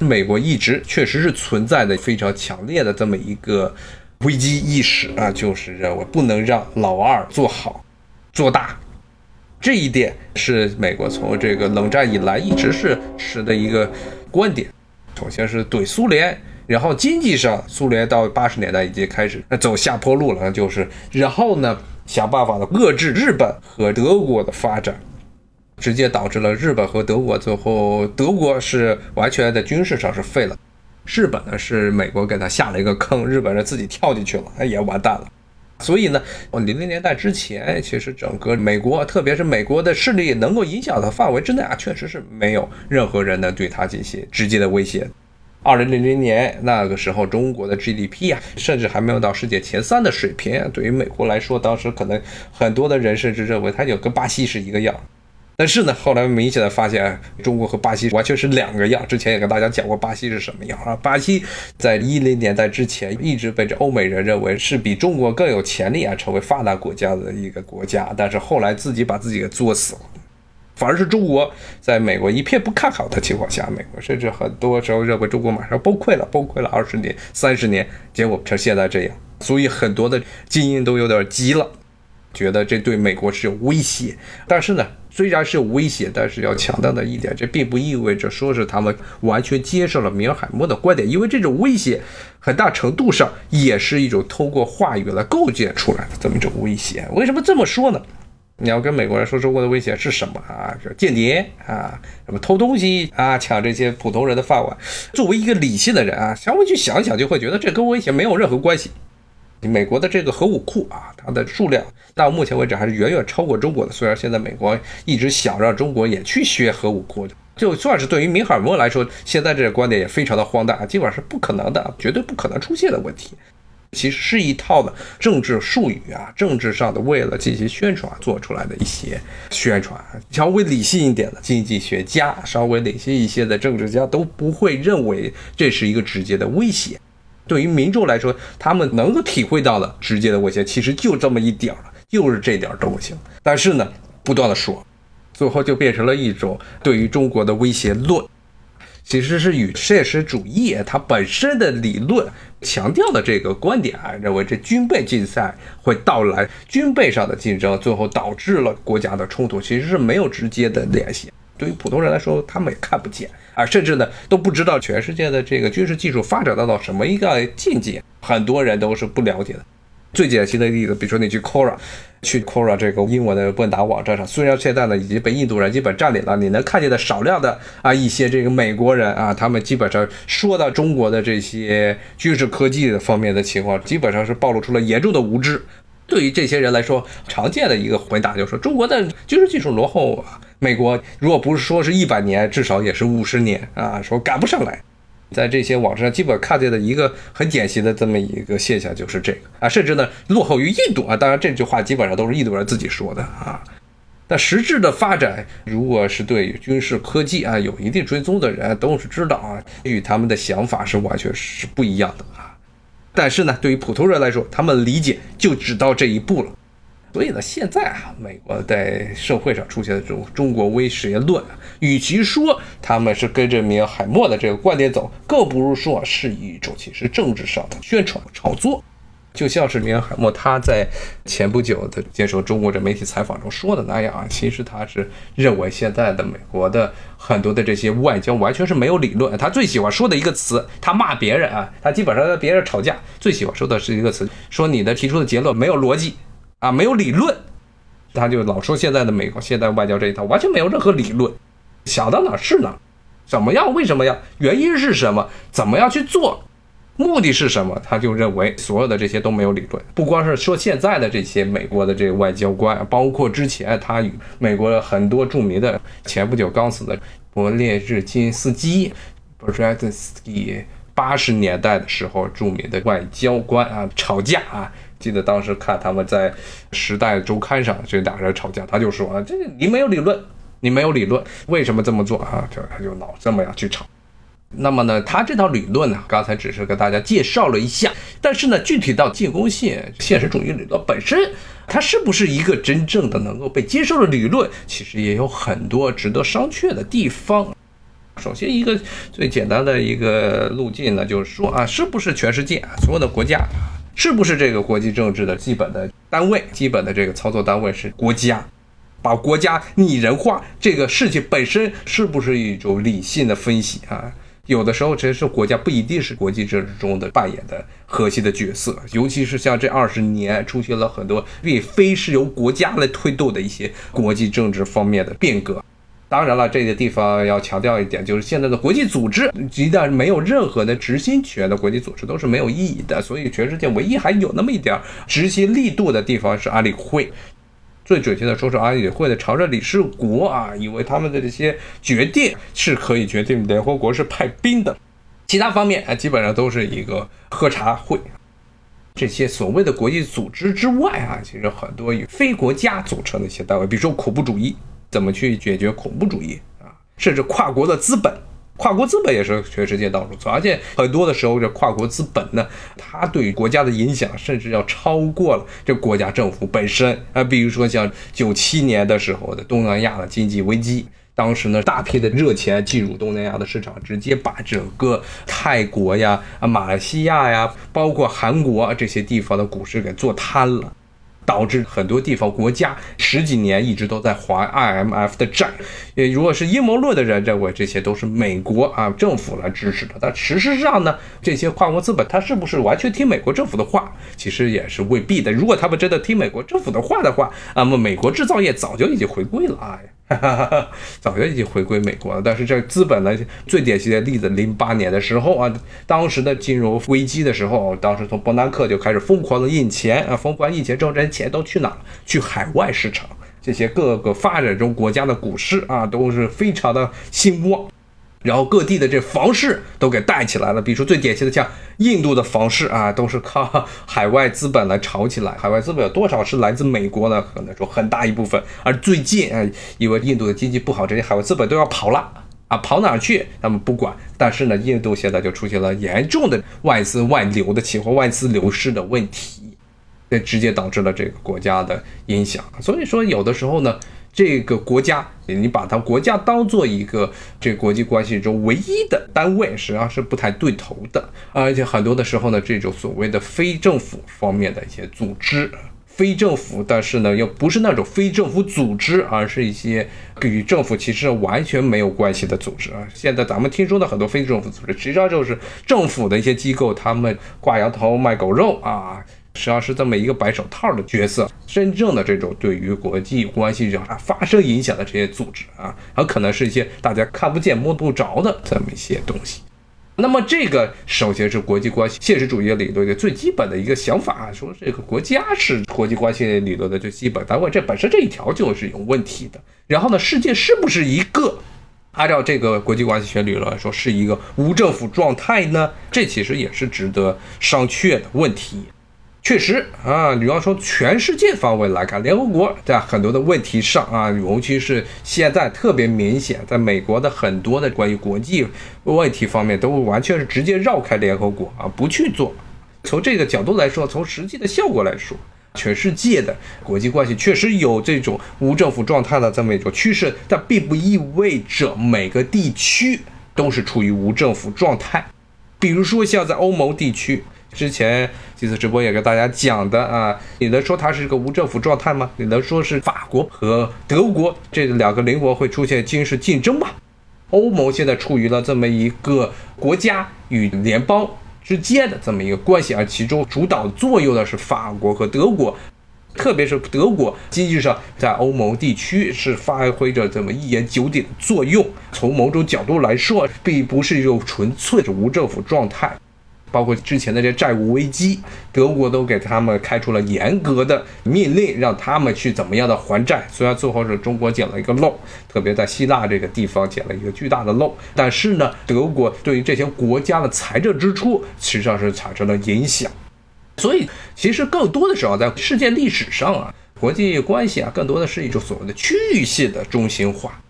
美国一直确实是存在的非常强烈的这么一个危机意识啊，就是认为不能让老二做好做大。这一点是美国从这个冷战以来一直是持的一个观点。首先是怼苏联，然后经济上苏联到八十年代已经开始走下坡路了，就是然后呢想办法的遏制日本和德国的发展。直接导致了日本和德国最后，德国是完全在军事上是废了，日本呢是美国给他下了一个坑，日本人自己跳进去了，也完蛋了。所以呢，零零年代之前，其实整个美国，特别是美国的势力能够影响的范围之内啊，确实是没有任何人能对他进行直接的威胁。二零零零年那个时候，中国的 GDP 啊，甚至还没有到世界前三的水平，对于美国来说，当时可能很多的人甚至认为它就跟巴西是一个样。但是呢，后来明显的发现，中国和巴西完全是两个样。之前也跟大家讲过，巴西是什么样啊？巴西在一零年代之前，一直被这欧美人认为是比中国更有潜力啊，成为发达国家的一个国家。但是后来自己把自己给作死了，反而是中国在美国一片不看好的情况下，美国甚至很多时候认为中国马上崩溃了，崩溃了二十年、三十年，结果成现在这样。所以很多的精英都有点急了。觉得这对美国是有威胁，但是呢，虽然是威胁，但是要强调的一点，这并不意味着说是他们完全接受了米尔海默的观点，因为这种威胁很大程度上也是一种通过话语来构建出来的这么一种威胁。为什么这么说呢？你要跟美国人说中国的威胁是什么啊？是间谍啊，什么偷东西啊，抢这些普通人的饭碗。作为一个理性的人啊，稍微去想想，就会觉得这跟威胁没有任何关系。美国的这个核武库啊，它的数量到目前为止还是远远超过中国的。虽然现在美国一直想让中国也去学核武库，就算是对于米尔默来说，现在这个观点也非常的荒诞，基本上是不可能的，绝对不可能出现的问题。其实是一套的政治术语啊，政治上的为了进行宣传做出来的一些宣传。稍微理性一点的经济学家，稍微理性一些的政治家都不会认为这是一个直接的威胁。对于民众来说，他们能够体会到的直接的威胁，其实就这么一点儿了，就是这点都不行。但是呢，不断的说，最后就变成了一种对于中国的威胁论，其实是与现实主义它本身的理论强调的这个观点啊，认为这军备竞赛会到来，军备上的竞争最后导致了国家的冲突，其实是没有直接的联系。对于普通人来说，他们也看不见啊，甚至呢都不知道全世界的这个军事技术发展到到什么一个境界，很多人都是不了解的。最典型的例子，比如说你去 Quora，去 Quora 这个英文的问答网站上，虽然现在呢已经被印度人基本占领了，你能看见的少量的啊一些这个美国人啊，他们基本上说到中国的这些军事科技的方面的情况，基本上是暴露出了严重的无知。对于这些人来说，常见的一个回答就是说，中国的军事技术落后啊。美国如果不是说是一百年，至少也是五十年啊，说赶不上来。在这些网站上基本看见的一个很典型的这么一个现象就是这个啊，甚至呢落后于印度啊。当然这句话基本上都是印度人自己说的啊。但实质的发展，如果是对军事科技啊有一定追踪的人都是知道啊，与他们的想法是完全是不一样的啊。但是呢，对于普通人来说，他们理解就只到这一步了。所以呢，现在啊，美国在社会上出现的这种中国威胁论，与其说他们是跟着米尔海默的这个观点走，更不如说是一种其实政治上的宣传炒作。就像是米尔海默他在前不久的接受中国这媒体采访中说的那样啊，其实他是认为现在的美国的很多的这些外交完全是没有理论。他最喜欢说的一个词，他骂别人啊，他基本上跟别人吵架最喜欢说的是一个词，说你的提出的结论没有逻辑。啊，没有理论，他就老说现在的美国现代外交这一套完全没有任何理论，想到哪是哪，怎么样？为什么要？原因是什么？怎么样去做？目的是什么？他就认为所有的这些都没有理论。不光是说现在的这些美国的这个外交官，包括之前他与美国很多著名的前不久刚死的勃列日金斯基 b r e z h n s k y 八十年代的时候著名的外交官啊吵架啊。记得当时看他们在《时代周刊》上这俩人吵架，他就说啊，这你没有理论，你没有理论，为什么这么做啊？就他就老这么样去吵。那么呢，他这套理论呢，刚才只是跟大家介绍了一下，但是呢，具体到进攻性现实主义理论本身，它是不是一个真正的能够被接受的理论，其实也有很多值得商榷的地方。首先，一个最简单的一个路径呢，就是说啊，是不是全世界所有的国家，是不是这个国际政治的基本的单位、基本的这个操作单位是国家？把国家拟人化，这个事情本身是不是一种理性的分析啊？有的时候，其实国家不一定是国际政治中的扮演的核心的角色，尤其是像这二十年出现了很多并非是由国家来推动的一些国际政治方面的变革。当然了，这个地方要强调一点，就是现在的国际组织一旦没有任何的执行权的国际组织都是没有意义的。所以，全世界唯一还有那么一点执行力度的地方是安理会。最准确的说是安理会的常任理事国啊，因为他们的这些决定是可以决定联合国是派兵的，其他方面啊基本上都是一个喝茶会。这些所谓的国际组织之外啊，其实很多以非国家组成的一些单位，比如说恐怖主义，怎么去解决恐怖主义啊，甚至跨国的资本。跨国资本也是全世界到处走，而且很多的时候，这跨国资本呢，它对国家的影响甚至要超过了这国家政府本身啊。比如说像九七年的时候的东南亚的经济危机，当时呢，大批的热钱进入东南亚的市场，直接把整个泰国呀、啊马来西亚呀，包括韩国这些地方的股市给做瘫了。导致很多地方国家十几年一直都在还 IMF 的债，也如果是阴谋论的人认为这些都是美国啊政府来支持的，但事实上呢，这些跨国资本他是不是完全听美国政府的话，其实也是未必的。如果他们真的听美国政府的话的话，那么美国制造业早就已经回归了啊。早就已经回归美国了，但是这资本呢，最典型的例子，零八年的时候啊，当时的金融危机的时候，当时从伯南克就开始疯狂的印钱啊，疯狂印钱之后，这些钱都去哪了？去海外市场，这些各个发展中国家的股市啊，都是非常的兴旺。然后各地的这房市都给带起来了，比如说最典型的像印度的房市啊，都是靠海外资本来炒起来。海外资本有多少是来自美国呢？可能说很大一部分。而最近啊，因为印度的经济不好，这些海外资本都要跑了啊，跑哪去？他们不管。但是呢，印度现在就出现了严重的外资外流的情况，外资流失的问题，这直接导致了这个国家的影响。所以说，有的时候呢。这个国家，你把它国家当做一个这国际关系中唯一的单位，实际上是不太对头的。而且很多的时候呢，这种所谓的非政府方面的一些组织，非政府，但是呢又不是那种非政府组织，而是一些与政府其实完全没有关系的组织啊。现在咱们听说的很多非政府组织，实际上就是政府的一些机构，他们挂羊头卖狗肉啊。实际上是这么一个白手套的角色，真正的这种对于国际关系上发生影响的这些组织啊，很可能是一些大家看不见摸不着的这么一些东西。那么这个首先是国际关系现实主义理论的最基本的一个想法，说这个国家是国际关系理论的最基本单位，这本身这一条就是有问题的。然后呢，世界是不是一个按照这个国际关系学理论来说是一个无政府状态呢？这其实也是值得商榷的问题。确实啊，你要从全世界范围来看，联合国在很多的问题上啊，尤其是现在特别明显，在美国的很多的关于国际问题方面，都完全是直接绕开联合国啊，不去做。从这个角度来说，从实际的效果来说，全世界的国际关系确实有这种无政府状态的这么一种趋势，但并不意味着每个地区都是处于无政府状态。比如说像在欧盟地区。之前几次直播也跟大家讲的啊，你能说它是一个无政府状态吗？你能说是法国和德国这两个邻国会出现军事竞争吗？欧盟现在处于了这么一个国家与联邦之间的这么一个关系，而其中主导作用的是法国和德国，特别是德国经济上在欧盟地区是发挥着这么一言九鼎的作用。从某种角度来说，并不是一种纯粹的无政府状态。包括之前的这债务危机，德国都给他们开出了严格的命令，让他们去怎么样的还债。虽然最后是中国捡了一个漏，特别在希腊这个地方捡了一个巨大的漏，但是呢，德国对于这些国家的财政支出实际上是产生了影响。所以，其实更多的时候，在世界历史上啊，国际关系啊，更多的是一种所谓的区域性的中心化。